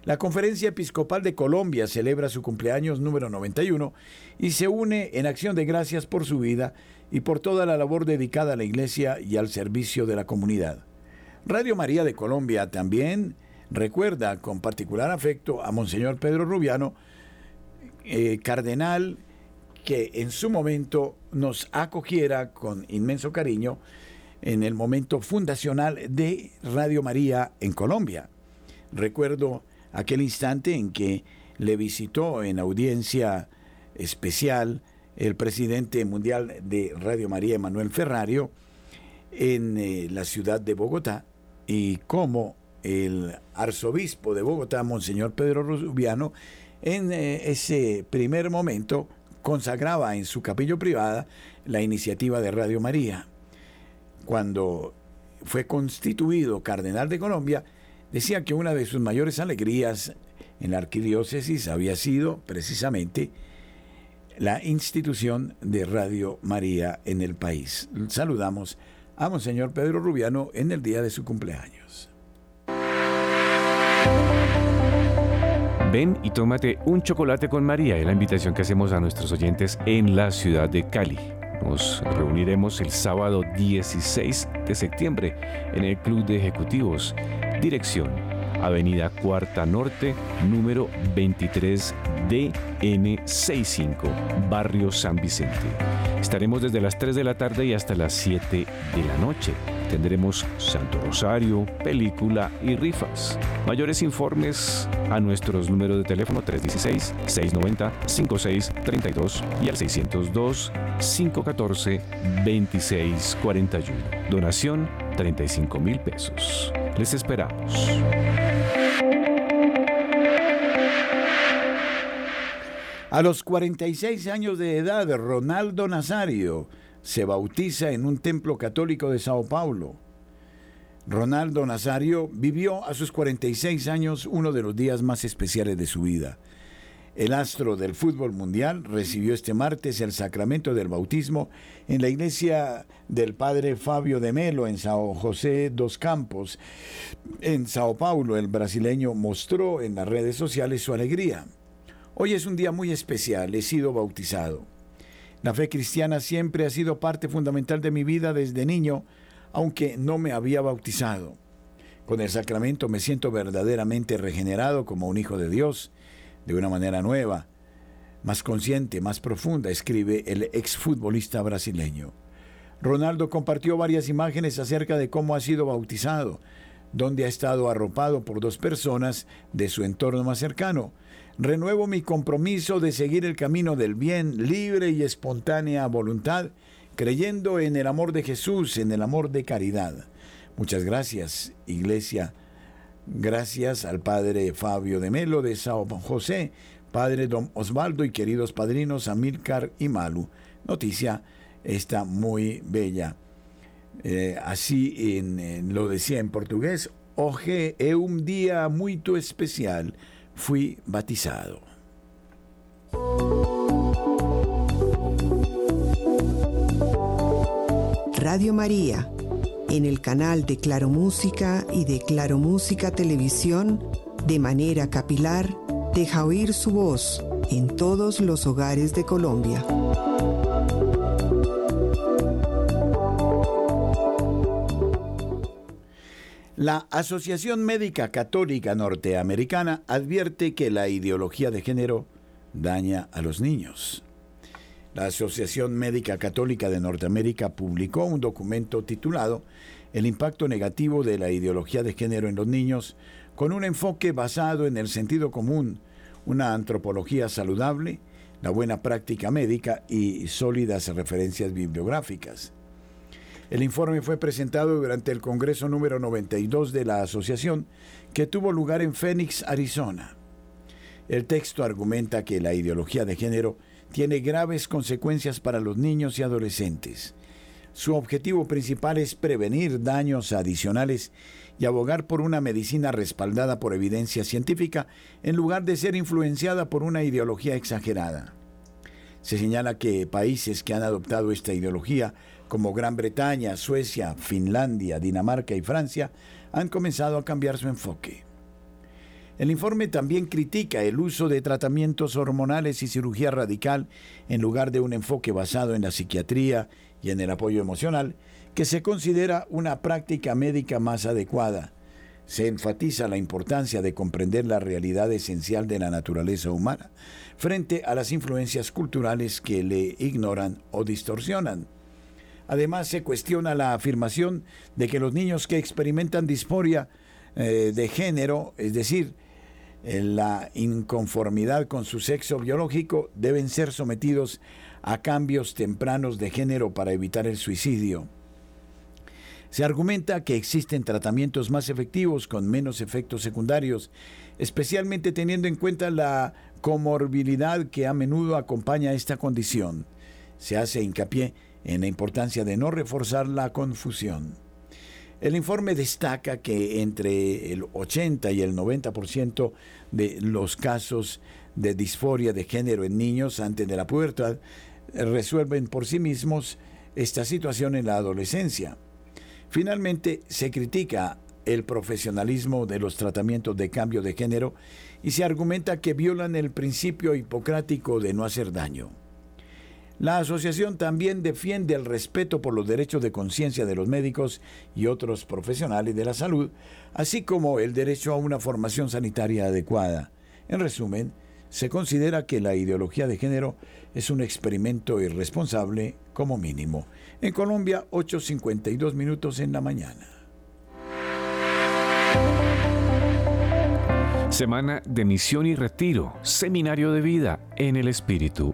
La Conferencia Episcopal de Colombia celebra su cumpleaños número 91 y se une en acción de gracias por su vida y por toda la labor dedicada a la Iglesia y al servicio de la comunidad. Radio María de Colombia también recuerda con particular afecto a Monseñor Pedro Rubiano, eh, cardenal que en su momento nos acogiera con inmenso cariño en el momento fundacional de Radio María en Colombia. Recuerdo aquel instante en que le visitó en audiencia especial el presidente mundial de Radio María, Emanuel Ferrario, en eh, la ciudad de Bogotá, y como el arzobispo de Bogotá, Monseñor Pedro Rubiano, en eh, ese primer momento consagraba en su capillo privada la iniciativa de Radio María. Cuando fue constituido cardenal de Colombia, decía que una de sus mayores alegrías en la arquidiócesis había sido precisamente la institución de Radio María en el país. Saludamos a Monseñor Pedro Rubiano en el día de su cumpleaños. Ven y tómate un chocolate con María, es la invitación que hacemos a nuestros oyentes en la ciudad de Cali. Nos reuniremos el sábado 16 de septiembre en el Club de Ejecutivos. Dirección, Avenida Cuarta Norte, número 23 DN65, Barrio San Vicente. Estaremos desde las 3 de la tarde y hasta las 7 de la noche. Tendremos Santo Rosario, película y rifas. Mayores informes a nuestros números de teléfono 316-690-5632 y al 602-514-2641. Donación 35 mil pesos. Les esperamos. A los 46 años de edad, Ronaldo Nazario se bautiza en un templo católico de Sao Paulo. Ronaldo Nazario vivió a sus 46 años uno de los días más especiales de su vida. El astro del fútbol mundial recibió este martes el sacramento del bautismo en la iglesia del padre Fabio de Melo en Sao José dos Campos. En Sao Paulo, el brasileño mostró en las redes sociales su alegría. Hoy es un día muy especial, he sido bautizado. La fe cristiana siempre ha sido parte fundamental de mi vida desde niño, aunque no me había bautizado. Con el sacramento me siento verdaderamente regenerado como un hijo de Dios, de una manera nueva, más consciente, más profunda, escribe el exfutbolista brasileño. Ronaldo compartió varias imágenes acerca de cómo ha sido bautizado, donde ha estado arropado por dos personas de su entorno más cercano, renuevo mi compromiso de seguir el camino del bien, libre y espontánea voluntad, creyendo en el amor de Jesús, en el amor de caridad. Muchas gracias, Iglesia. Gracias al Padre Fabio de Melo de Sao José, Padre Don Osvaldo y queridos padrinos Amílcar y Malu. Noticia esta muy bella. Eh, así lo decía en portugués, hoje é un día muy especial fui batizado. Radio María, en el canal de Claro Música y de Claro Música Televisión, de manera capilar, deja oír su voz en todos los hogares de Colombia. La Asociación Médica Católica Norteamericana advierte que la ideología de género daña a los niños. La Asociación Médica Católica de Norteamérica publicó un documento titulado El impacto negativo de la ideología de género en los niños, con un enfoque basado en el sentido común, una antropología saludable, la buena práctica médica y sólidas referencias bibliográficas. El informe fue presentado durante el Congreso número 92 de la asociación, que tuvo lugar en Phoenix, Arizona. El texto argumenta que la ideología de género tiene graves consecuencias para los niños y adolescentes. Su objetivo principal es prevenir daños adicionales y abogar por una medicina respaldada por evidencia científica en lugar de ser influenciada por una ideología exagerada. Se señala que países que han adoptado esta ideología como Gran Bretaña, Suecia, Finlandia, Dinamarca y Francia, han comenzado a cambiar su enfoque. El informe también critica el uso de tratamientos hormonales y cirugía radical en lugar de un enfoque basado en la psiquiatría y en el apoyo emocional, que se considera una práctica médica más adecuada. Se enfatiza la importancia de comprender la realidad esencial de la naturaleza humana frente a las influencias culturales que le ignoran o distorsionan. Además, se cuestiona la afirmación de que los niños que experimentan disforia eh, de género, es decir, la inconformidad con su sexo biológico, deben ser sometidos a cambios tempranos de género para evitar el suicidio. Se argumenta que existen tratamientos más efectivos con menos efectos secundarios, especialmente teniendo en cuenta la comorbilidad que a menudo acompaña esta condición. Se hace hincapié en la importancia de no reforzar la confusión. El informe destaca que entre el 80 y el 90% de los casos de disforia de género en niños antes de la pubertad resuelven por sí mismos esta situación en la adolescencia. Finalmente, se critica el profesionalismo de los tratamientos de cambio de género y se argumenta que violan el principio hipocrático de no hacer daño. La asociación también defiende el respeto por los derechos de conciencia de los médicos y otros profesionales de la salud, así como el derecho a una formación sanitaria adecuada. En resumen, se considera que la ideología de género es un experimento irresponsable como mínimo. En Colombia, 8.52 minutos en la mañana. Semana de misión y retiro, seminario de vida en el Espíritu,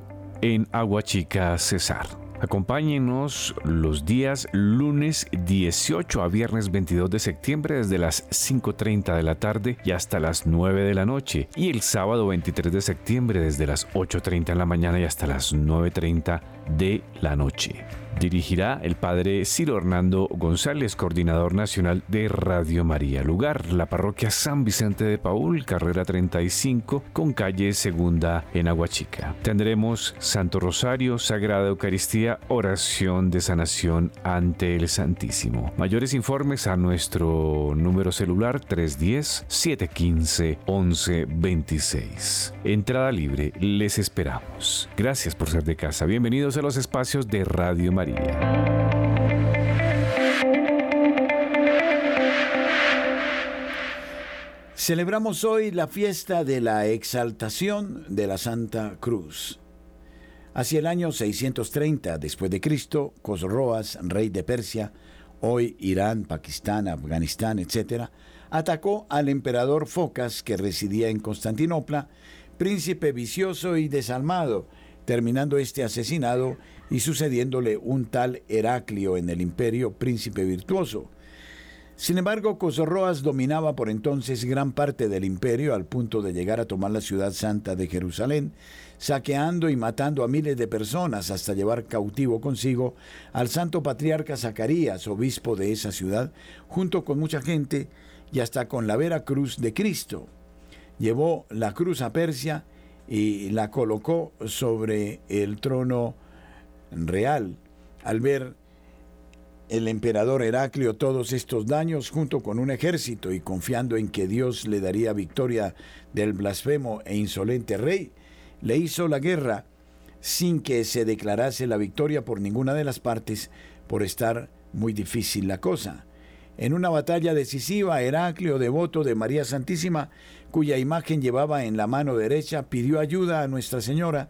en Aguachica, Cesar. Acompáñenos los días lunes 18 a viernes 22 de septiembre desde las 5.30 de la tarde y hasta las 9 de la noche y el sábado 23 de septiembre desde las 8.30 de la mañana y hasta las 9.30 de la noche. Dirigirá el padre Ciro Hernando González, coordinador nacional de Radio María. Lugar, la parroquia San Vicente de Paul, carrera 35, con calle Segunda en Aguachica. Tendremos Santo Rosario, Sagrada Eucaristía, oración de sanación ante el Santísimo. Mayores informes a nuestro número celular 310-715-1126. Entrada libre, les esperamos. Gracias por ser de casa. Bienvenidos a los espacios de Radio María. Celebramos hoy la fiesta de la exaltación de la Santa Cruz. Hacia el año 630 después de Cristo, Cosroas, rey de Persia, hoy Irán, Pakistán, Afganistán, etc., atacó al emperador Focas que residía en Constantinopla, príncipe vicioso y desalmado, terminando este asesinado y sucediéndole un tal Heraclio en el imperio, príncipe virtuoso. Sin embargo, Cosorroas dominaba por entonces gran parte del imperio al punto de llegar a tomar la ciudad santa de Jerusalén, saqueando y matando a miles de personas hasta llevar cautivo consigo al santo patriarca Zacarías, obispo de esa ciudad, junto con mucha gente y hasta con la vera cruz de Cristo. Llevó la cruz a Persia y la colocó sobre el trono real. Al ver el emperador Heraclio todos estos daños junto con un ejército y confiando en que Dios le daría victoria del blasfemo e insolente rey, le hizo la guerra sin que se declarase la victoria por ninguna de las partes por estar muy difícil la cosa. En una batalla decisiva, Heraclio, devoto de María Santísima, cuya imagen llevaba en la mano derecha, pidió ayuda a Nuestra Señora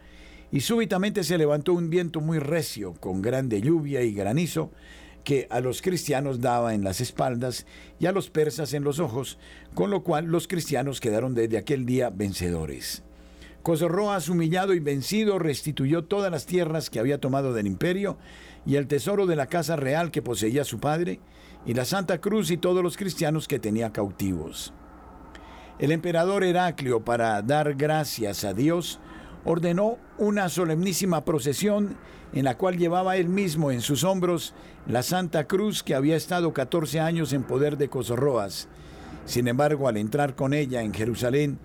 y súbitamente se levantó un viento muy recio, con grande lluvia y granizo, que a los cristianos daba en las espaldas y a los persas en los ojos, con lo cual los cristianos quedaron desde aquel día vencedores. Cosorroas, humillado y vencido, restituyó todas las tierras que había tomado del imperio y el tesoro de la casa real que poseía su padre, y la Santa Cruz y todos los cristianos que tenía cautivos. El emperador Heraclio, para dar gracias a Dios, ordenó una solemnísima procesión en la cual llevaba él mismo en sus hombros la Santa Cruz que había estado 14 años en poder de Cosorroas. Sin embargo, al entrar con ella en Jerusalén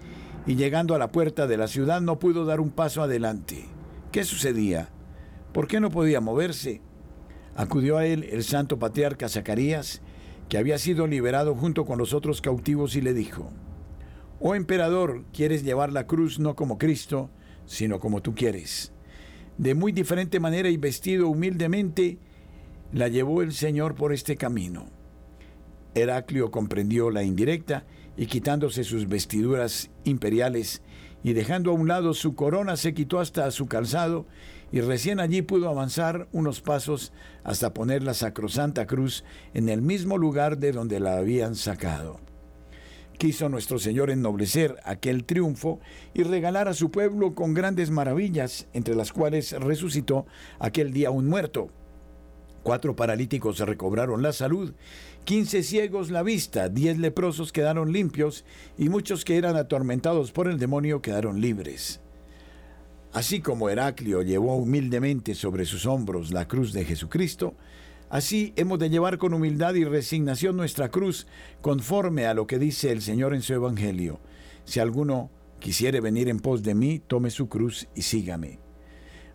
y llegando a la puerta de la ciudad no pudo dar un paso adelante. ¿Qué sucedía? ¿Por qué no podía moverse? Acudió a él el santo patriarca Zacarías, que había sido liberado junto con los otros cautivos, y le dijo, Oh emperador, quieres llevar la cruz no como Cristo, sino como tú quieres. De muy diferente manera y vestido humildemente, la llevó el Señor por este camino. Heraclio comprendió la indirecta y quitándose sus vestiduras imperiales y dejando a un lado su corona, se quitó hasta su calzado y recién allí pudo avanzar unos pasos hasta poner la sacrosanta cruz en el mismo lugar de donde la habían sacado. Quiso nuestro Señor ennoblecer aquel triunfo y regalar a su pueblo con grandes maravillas, entre las cuales resucitó aquel día un muerto. Cuatro paralíticos recobraron la salud, quince ciegos la vista, diez leprosos quedaron limpios y muchos que eran atormentados por el demonio quedaron libres. Así como Heraclio llevó humildemente sobre sus hombros la cruz de Jesucristo, así hemos de llevar con humildad y resignación nuestra cruz, conforme a lo que dice el Señor en su Evangelio. Si alguno quisiere venir en pos de mí, tome su cruz y sígame.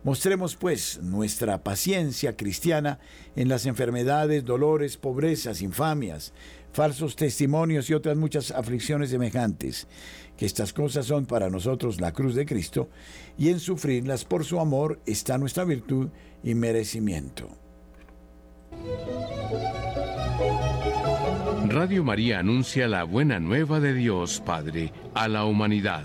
Mostremos pues nuestra paciencia cristiana en las enfermedades, dolores, pobrezas, infamias, falsos testimonios y otras muchas aflicciones semejantes, que estas cosas son para nosotros la cruz de Cristo, y en sufrirlas por su amor está nuestra virtud y merecimiento. Radio María anuncia la buena nueva de Dios Padre a la humanidad.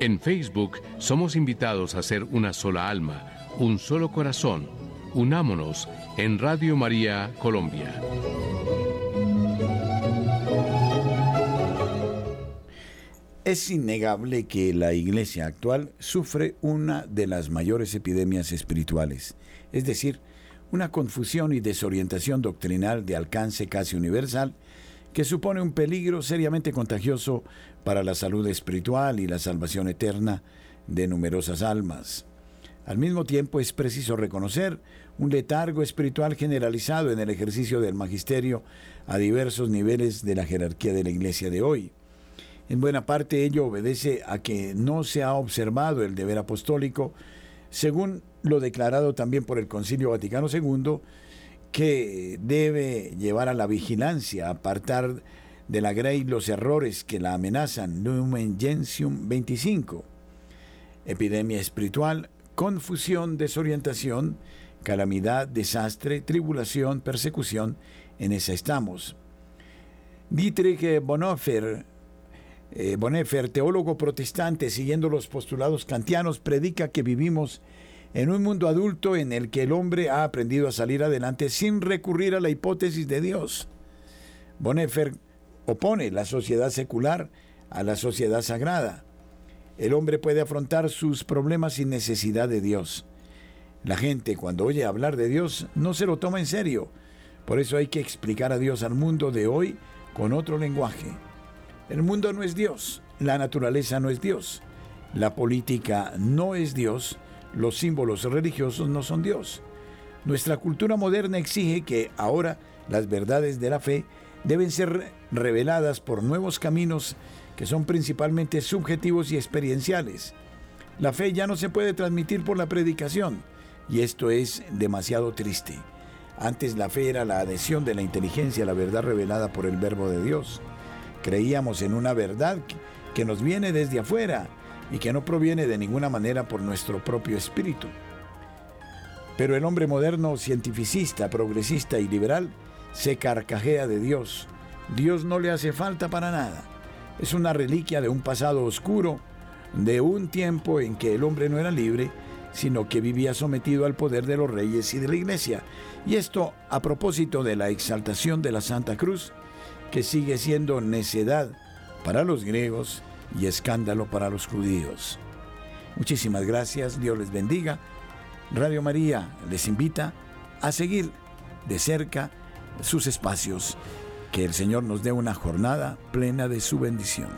En Facebook somos invitados a ser una sola alma, un solo corazón. Unámonos en Radio María Colombia. Es innegable que la iglesia actual sufre una de las mayores epidemias espirituales, es decir, una confusión y desorientación doctrinal de alcance casi universal que supone un peligro seriamente contagioso para la salud espiritual y la salvación eterna de numerosas almas. Al mismo tiempo es preciso reconocer un letargo espiritual generalizado en el ejercicio del magisterio a diversos niveles de la jerarquía de la Iglesia de hoy. En buena parte ello obedece a que no se ha observado el deber apostólico, según lo declarado también por el Concilio Vaticano II, que debe llevar a la vigilancia, apartar de la Grey los errores que la amenazan. Lumen Gentium 25. Epidemia espiritual, confusión, desorientación, calamidad, desastre, tribulación, persecución, en esa estamos. Dietrich Bonhoeffer, eh, Bonhoeffer, teólogo protestante, siguiendo los postulados kantianos, predica que vivimos en un mundo adulto en el que el hombre ha aprendido a salir adelante sin recurrir a la hipótesis de Dios. Bonhoeffer opone la sociedad secular a la sociedad sagrada. El hombre puede afrontar sus problemas sin necesidad de Dios. La gente cuando oye hablar de Dios no se lo toma en serio. Por eso hay que explicar a Dios al mundo de hoy con otro lenguaje. El mundo no es Dios, la naturaleza no es Dios, la política no es Dios, los símbolos religiosos no son Dios. Nuestra cultura moderna exige que ahora las verdades de la fe deben ser reveladas por nuevos caminos que son principalmente subjetivos y experienciales. La fe ya no se puede transmitir por la predicación y esto es demasiado triste. Antes la fe era la adhesión de la inteligencia a la verdad revelada por el verbo de Dios. Creíamos en una verdad que nos viene desde afuera y que no proviene de ninguna manera por nuestro propio espíritu. Pero el hombre moderno, cientificista, progresista y liberal se carcajea de Dios. Dios no le hace falta para nada. Es una reliquia de un pasado oscuro, de un tiempo en que el hombre no era libre, sino que vivía sometido al poder de los reyes y de la iglesia. Y esto a propósito de la exaltación de la Santa Cruz, que sigue siendo necedad para los griegos y escándalo para los judíos. Muchísimas gracias, Dios les bendiga. Radio María les invita a seguir de cerca sus espacios. Que el Señor nos dé una jornada plena de su bendición.